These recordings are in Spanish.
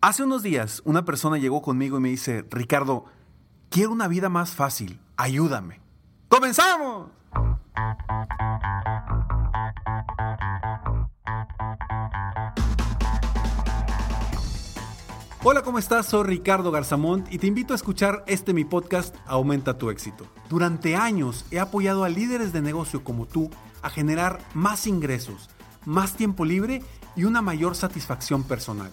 Hace unos días, una persona llegó conmigo y me dice, Ricardo, quiero una vida más fácil, ayúdame. ¡Comenzamos! Hola, ¿cómo estás? Soy Ricardo Garzamont y te invito a escuchar este mi podcast Aumenta tu éxito. Durante años he apoyado a líderes de negocio como tú a generar más ingresos, más tiempo libre y una mayor satisfacción personal.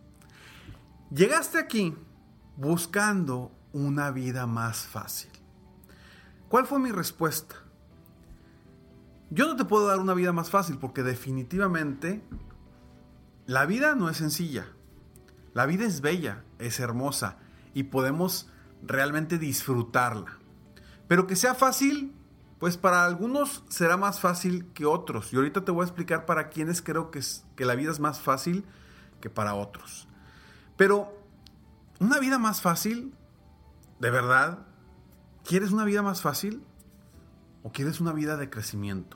Llegaste aquí buscando una vida más fácil. ¿Cuál fue mi respuesta? Yo no te puedo dar una vida más fácil porque definitivamente la vida no es sencilla. La vida es bella, es hermosa y podemos realmente disfrutarla. Pero que sea fácil, pues para algunos será más fácil que otros. Y ahorita te voy a explicar para quienes creo que, que la vida es más fácil que para otros. Pero una vida más fácil, de verdad, ¿quieres una vida más fácil? ¿O quieres una vida de crecimiento?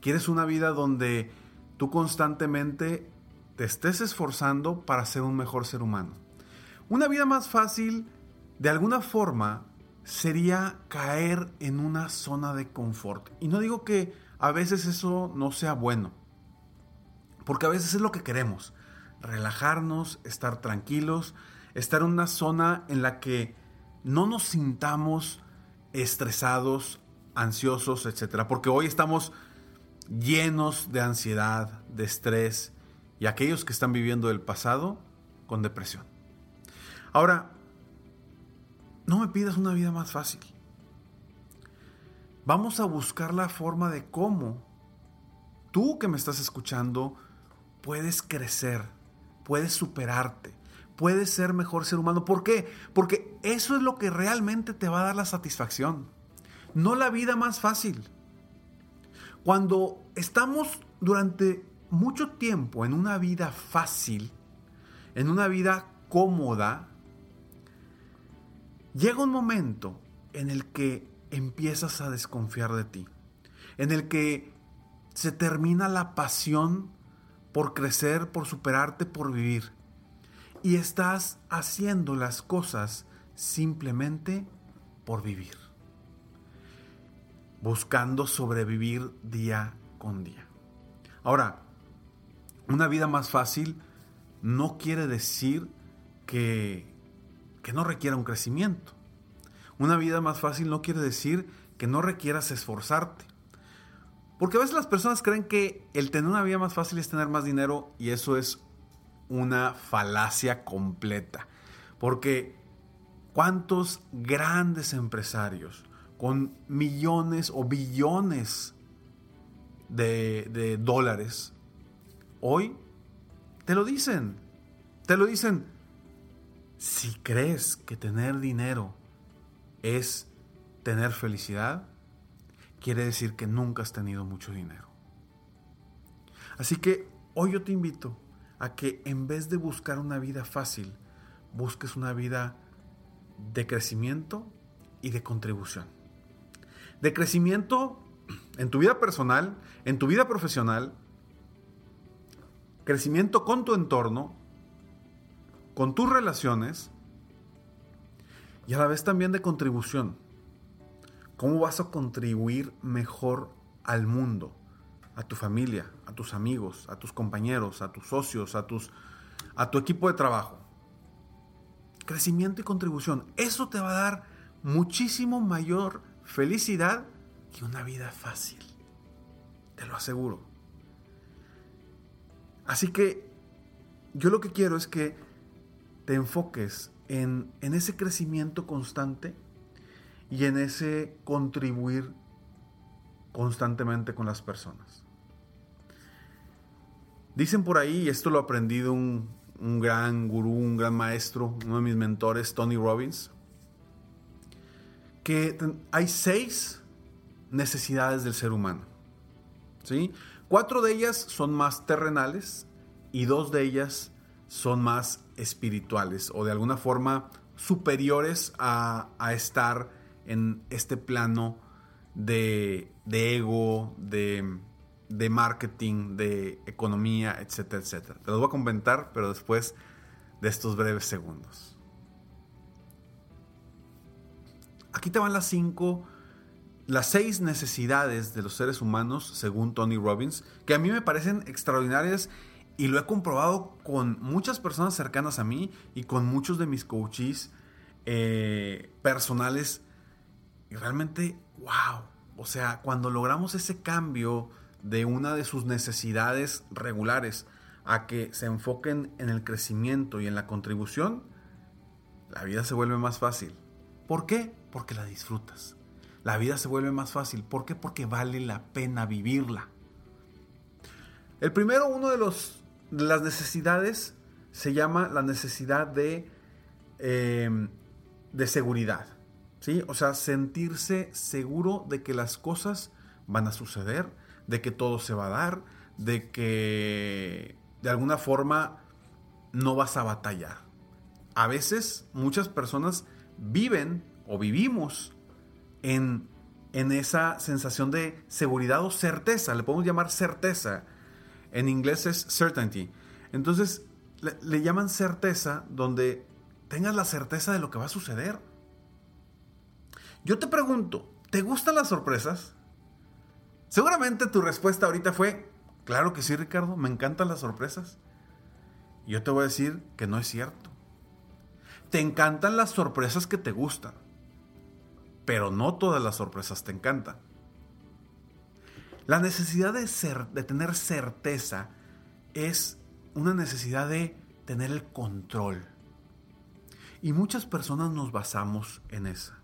¿Quieres una vida donde tú constantemente te estés esforzando para ser un mejor ser humano? Una vida más fácil, de alguna forma, sería caer en una zona de confort. Y no digo que a veces eso no sea bueno, porque a veces es lo que queremos, relajarnos, estar tranquilos, estar en una zona en la que no nos sintamos estresados, ansiosos, etc. Porque hoy estamos llenos de ansiedad, de estrés y aquellos que están viviendo el pasado con depresión. Ahora, no me pidas una vida más fácil. Vamos a buscar la forma de cómo tú que me estás escuchando puedes crecer, puedes superarte, puedes ser mejor ser humano. ¿Por qué? Porque eso es lo que realmente te va a dar la satisfacción. No la vida más fácil. Cuando estamos durante mucho tiempo en una vida fácil, en una vida cómoda, llega un momento en el que empiezas a desconfiar de ti, en el que se termina la pasión por crecer, por superarte, por vivir y estás haciendo las cosas simplemente por vivir, buscando sobrevivir día con día. Ahora, una vida más fácil no quiere decir que, que no requiera un crecimiento. Una vida más fácil no quiere decir que no requieras esforzarte. Porque a veces las personas creen que el tener una vida más fácil es tener más dinero y eso es una falacia completa. Porque cuántos grandes empresarios con millones o billones de, de dólares hoy te lo dicen. Te lo dicen. Si crees que tener dinero es tener felicidad, quiere decir que nunca has tenido mucho dinero. Así que hoy yo te invito a que en vez de buscar una vida fácil, busques una vida de crecimiento y de contribución. De crecimiento en tu vida personal, en tu vida profesional, crecimiento con tu entorno, con tus relaciones y a la vez también de contribución. ¿Cómo vas a contribuir mejor al mundo, a tu familia, a tus amigos, a tus compañeros, a tus socios, a, tus, a tu equipo de trabajo? Crecimiento y contribución. Eso te va a dar muchísimo mayor felicidad que una vida fácil. Te lo aseguro. Así que yo lo que quiero es que te enfoques en, ese crecimiento constante y en ese contribuir constantemente con las personas. Dicen por ahí, y esto lo aprendí de un, un gran gurú, un gran maestro, uno de mis mentores, Tony Robbins, que hay seis necesidades del ser humano. ¿sí? Cuatro de ellas son más terrenales y dos de ellas son más espirituales o de alguna forma superiores a, estar en este plano de, ego, de, de, marketing, de economía, etcétera, etcétera. Te los voy a comentar, pero después de estos breves segundos. Aquí te van las cinco las seis necesidades de los seres humanos, según Tony Robbins, que a mí me parecen extraordinarias y lo he comprobado con muchas personas cercanas a mí y con muchos de mis coaches eh, personales. Y realmente, wow. O sea, cuando logramos ese cambio de una de sus necesidades regulares a que se enfoquen en el crecimiento y en la contribución, la vida se vuelve más fácil. ¿Por qué? Porque la disfrutas la vida se vuelve más fácil. ¿Por qué? Porque vale la pena vivirla. El primero, uno de, los, las necesidades, se llama la necesidad de, em, de seguridad. ¿Sí? O sea, sentirse seguro de que las cosas van a suceder, de que todo se va a dar, de que de alguna forma no vas a batallar. A veces muchas personas viven o vivimos en, esa sensación de seguridad o certeza. Le podemos llamar certeza. En inglés es certainty. Entonces, le, llaman certeza donde tengas la certeza de lo que va a suceder. Yo te pregunto, ¿te gustan las sorpresas? Seguramente tu respuesta ahorita fue, claro que sí, Ricardo, me encantan las sorpresas. Yo te voy a decir que no es cierto. Te encantan las sorpresas que te gustan pero no todas las sorpresas te encantan. La necesidad de tener certeza es una necesidad de tener el control. Y muchas personas nos basamos en esa.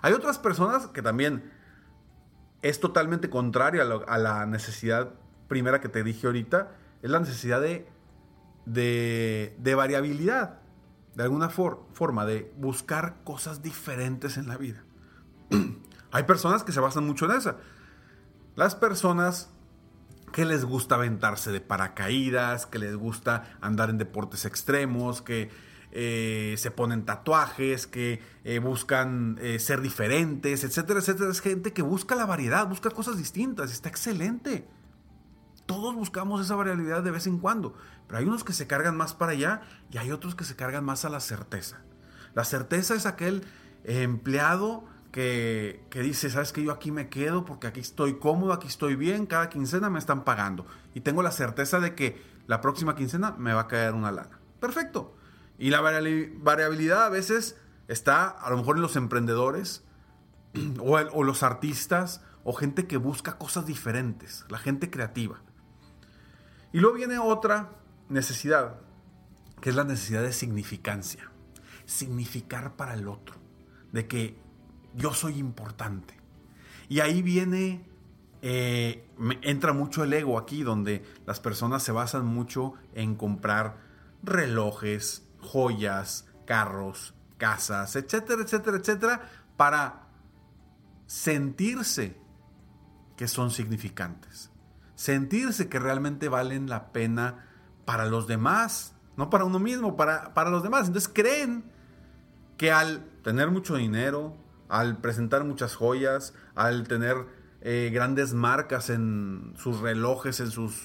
Hay otras personas que también es totalmente contraria a, la necesidad primera que te dije ahorita, es la necesidad de, de, variabilidad, de alguna forma, de buscar cosas diferentes en la vida. Hay personas que se basan mucho en esa. Las personas que les gusta aventarse de paracaídas, que les gusta andar en deportes extremos, que eh, se ponen tatuajes, que eh, buscan eh, ser diferentes, etcétera, etcétera. Es gente que busca la variedad, busca cosas distintas. Está excelente. Todos buscamos esa variabilidad de vez en cuando, pero hay unos que se cargan más para allá y hay otros que se cargan más a la certeza. La certeza es aquel empleado que, dice, sabes que yo aquí me quedo porque aquí estoy cómodo, aquí estoy bien, cada quincena me están pagando y tengo la certeza de que la próxima quincena me va a caer una lana. Perfecto. Y la variabilidad a veces está a lo mejor en los emprendedores o, los artistas o gente que busca cosas diferentes, la gente creativa. Y luego viene otra necesidad, que es la necesidad de significancia. Significar para el otro. De que yo soy importante. Y ahí viene, eh, entra mucho el ego aquí, donde las personas se basan mucho en comprar relojes, joyas, carros, casas, etcétera, etcétera, etcétera, para sentirse que son significantes. Sentirse que realmente valen la pena para los demás, no para uno mismo, para, para los demás. Entonces creen que al tener mucho dinero, al presentar muchas joyas, al tener eh, grandes marcas en sus relojes, en sus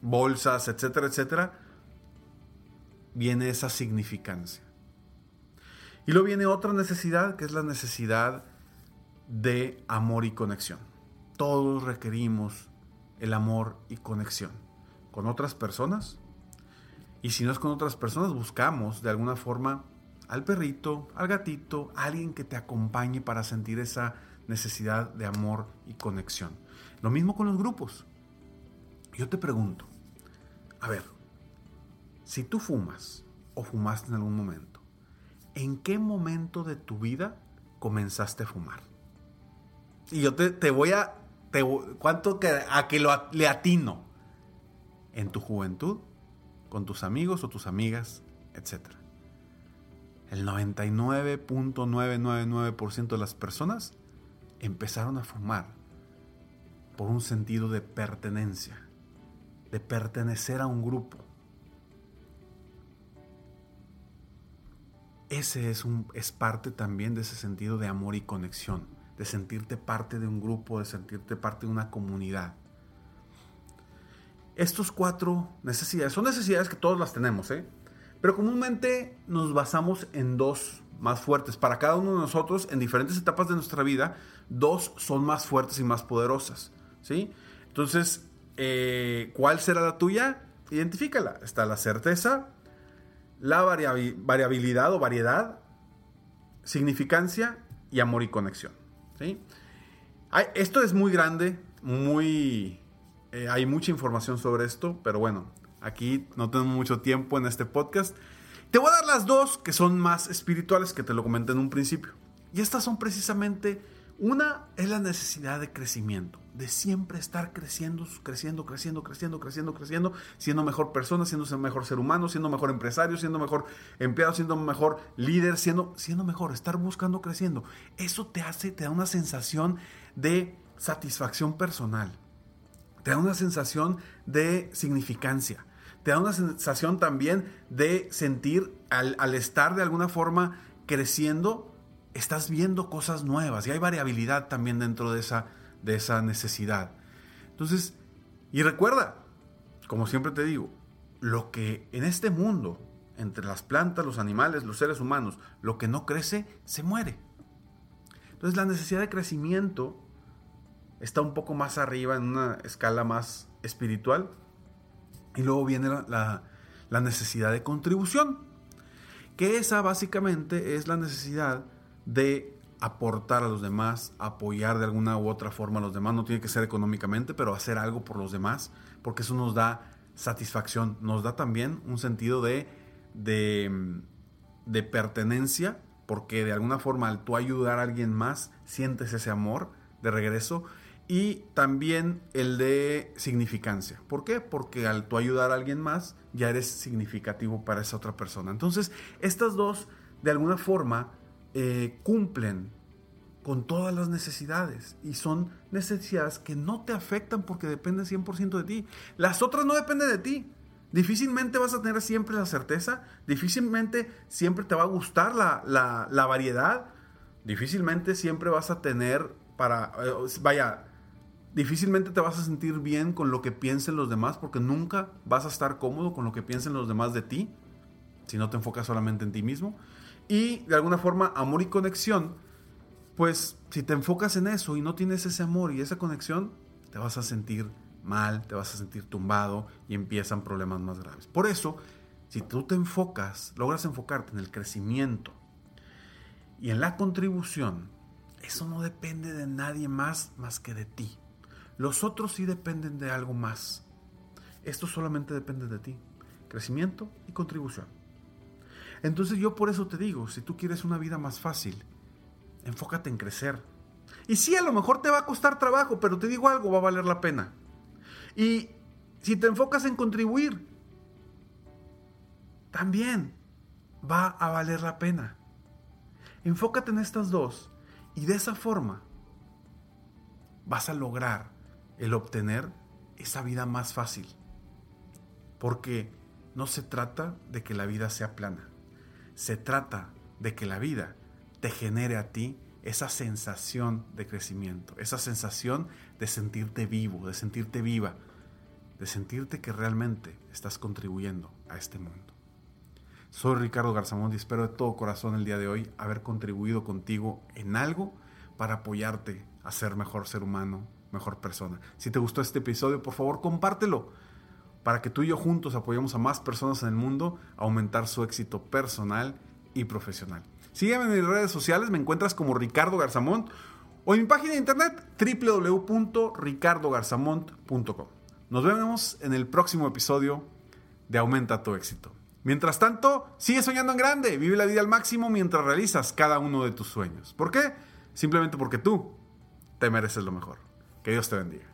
bolsas, etcétera, etcétera, viene esa significancia. Y luego viene otra necesidad, que es la necesidad de amor y conexión. Todos requerimos el amor y conexión con otras personas. Y si no es con otras personas, buscamos de alguna forma al perrito, al gatito, alguien que te acompañe para sentir esa necesidad de amor y conexión. Lo mismo con los grupos. Yo te pregunto, a ver, si tú fumas o fumaste en algún momento, ¿en qué momento de tu vida comenzaste a fumar? Y yo te, voy a... Te, ¿Cuánto a que le atino? En tu juventud, con tus amigos o tus amigas, etc. El 99.999% de las personas empezaron a fumar por un sentido de pertenencia, de pertenecer a un grupo. Ese es, un, es parte también de ese sentido de amor y conexión de sentirte parte de un grupo, de sentirte parte de una comunidad. Estos cuatro necesidades son necesidades que todos las tenemos, ¿eh? pero comúnmente nos basamos en dos más fuertes. Para cada uno de nosotros, en diferentes etapas de nuestra vida, dos son más fuertes y más poderosas. ¿sí? Entonces, eh, ¿cuál será la tuya? Identifícala. Está la certeza, la variabilidad o variedad, significancia y amor y conexión esto es muy grande, muy... Eh, hay mucha información sobre esto, pero bueno, aquí no tenemos mucho tiempo en este podcast. Te voy a dar las dos que son más espirituales que te lo comenté en un principio. Y estas son precisamente, una es la necesidad de crecimiento de siempre estar creciendo, creciendo, creciendo, creciendo, creciendo, creciendo, siendo mejor persona, siendo mejor ser humano, siendo mejor empresario, siendo mejor empleado, siendo mejor líder, siendo, siendo mejor, estar buscando, creciendo. Eso te hace, te da una sensación de satisfacción personal, te da una sensación de significancia, te da una sensación también de sentir al, al estar de alguna forma creciendo, estás viendo cosas nuevas y hay variabilidad también dentro de esa de esa necesidad. Entonces, y recuerda, como siempre te digo, lo que en este mundo, entre las plantas, los animales, los seres humanos, lo que no crece, se muere. Entonces la necesidad de crecimiento está un poco más arriba, en una escala más espiritual. Y luego viene la, la necesidad de contribución, que esa básicamente es la necesidad de aportar a los demás, apoyar de alguna u otra forma a los demás. No tiene que ser económicamente, pero hacer algo por los demás, porque eso nos da satisfacción, nos da también un sentido de, de, pertenencia, porque de alguna forma al tú ayudar a alguien más, sientes ese amor de regreso. Y también el de significancia. ¿Por qué? Porque al tú ayudar a alguien más, ya eres significativo para esa otra persona. Entonces, estas dos, de alguna forma, eh, cumplen con todas las necesidades y son necesidades que no te afectan porque dependen 100% de ti. Las otras no dependen de ti. Difícilmente vas a tener siempre la certeza, difícilmente siempre te va a gustar la, variedad, difícilmente siempre vas a tener para, eh, vaya, difícilmente te vas a sentir bien con lo que piensen los demás porque nunca vas a estar cómodo con lo que piensen los demás de ti si no te enfocas solamente en ti mismo. Y de alguna forma, amor y conexión, pues si te enfocas en eso y no tienes ese amor y esa conexión, te vas a sentir mal, te vas a sentir tumbado y empiezan problemas más graves. Por eso, si tú te enfocas, logras enfocarte en el crecimiento y en la contribución, eso no depende de nadie más más que de ti. Los otros sí dependen de algo más. Esto solamente depende de ti. Crecimiento y contribución. Entonces yo por eso te digo, si tú quieres una vida más fácil, enfócate en crecer. Y sí, a lo mejor te va a costar trabajo, pero te digo algo, va a valer la pena. Y si te enfocas en contribuir, también va a valer la pena. Enfócate en estas dos y de esa forma vas a lograr el obtener esa vida más fácil. Porque no se trata de que la vida sea plana. Se trata de que la vida te genere a ti esa sensación de crecimiento, esa sensación de sentirte vivo, de sentirte viva, de sentirte que realmente estás contribuyendo a este mundo. Soy Ricardo Garzamón y espero de todo corazón el día de hoy haber contribuido contigo en algo para apoyarte a ser mejor ser humano, mejor persona. Si te gustó este episodio, por favor, compártelo para que tú y yo juntos apoyemos a más personas en el mundo a aumentar su éxito personal y profesional. Sígueme en mis redes sociales, me encuentras como Ricardo Garzamont o en mi página de internet www.ricardogarzamont.com. Nos vemos en el próximo episodio de Aumenta tu éxito. Mientras tanto, sigue soñando en grande, vive la vida al máximo mientras realizas cada uno de tus sueños. ¿Por qué? Simplemente porque tú te mereces lo mejor. Que Dios te bendiga.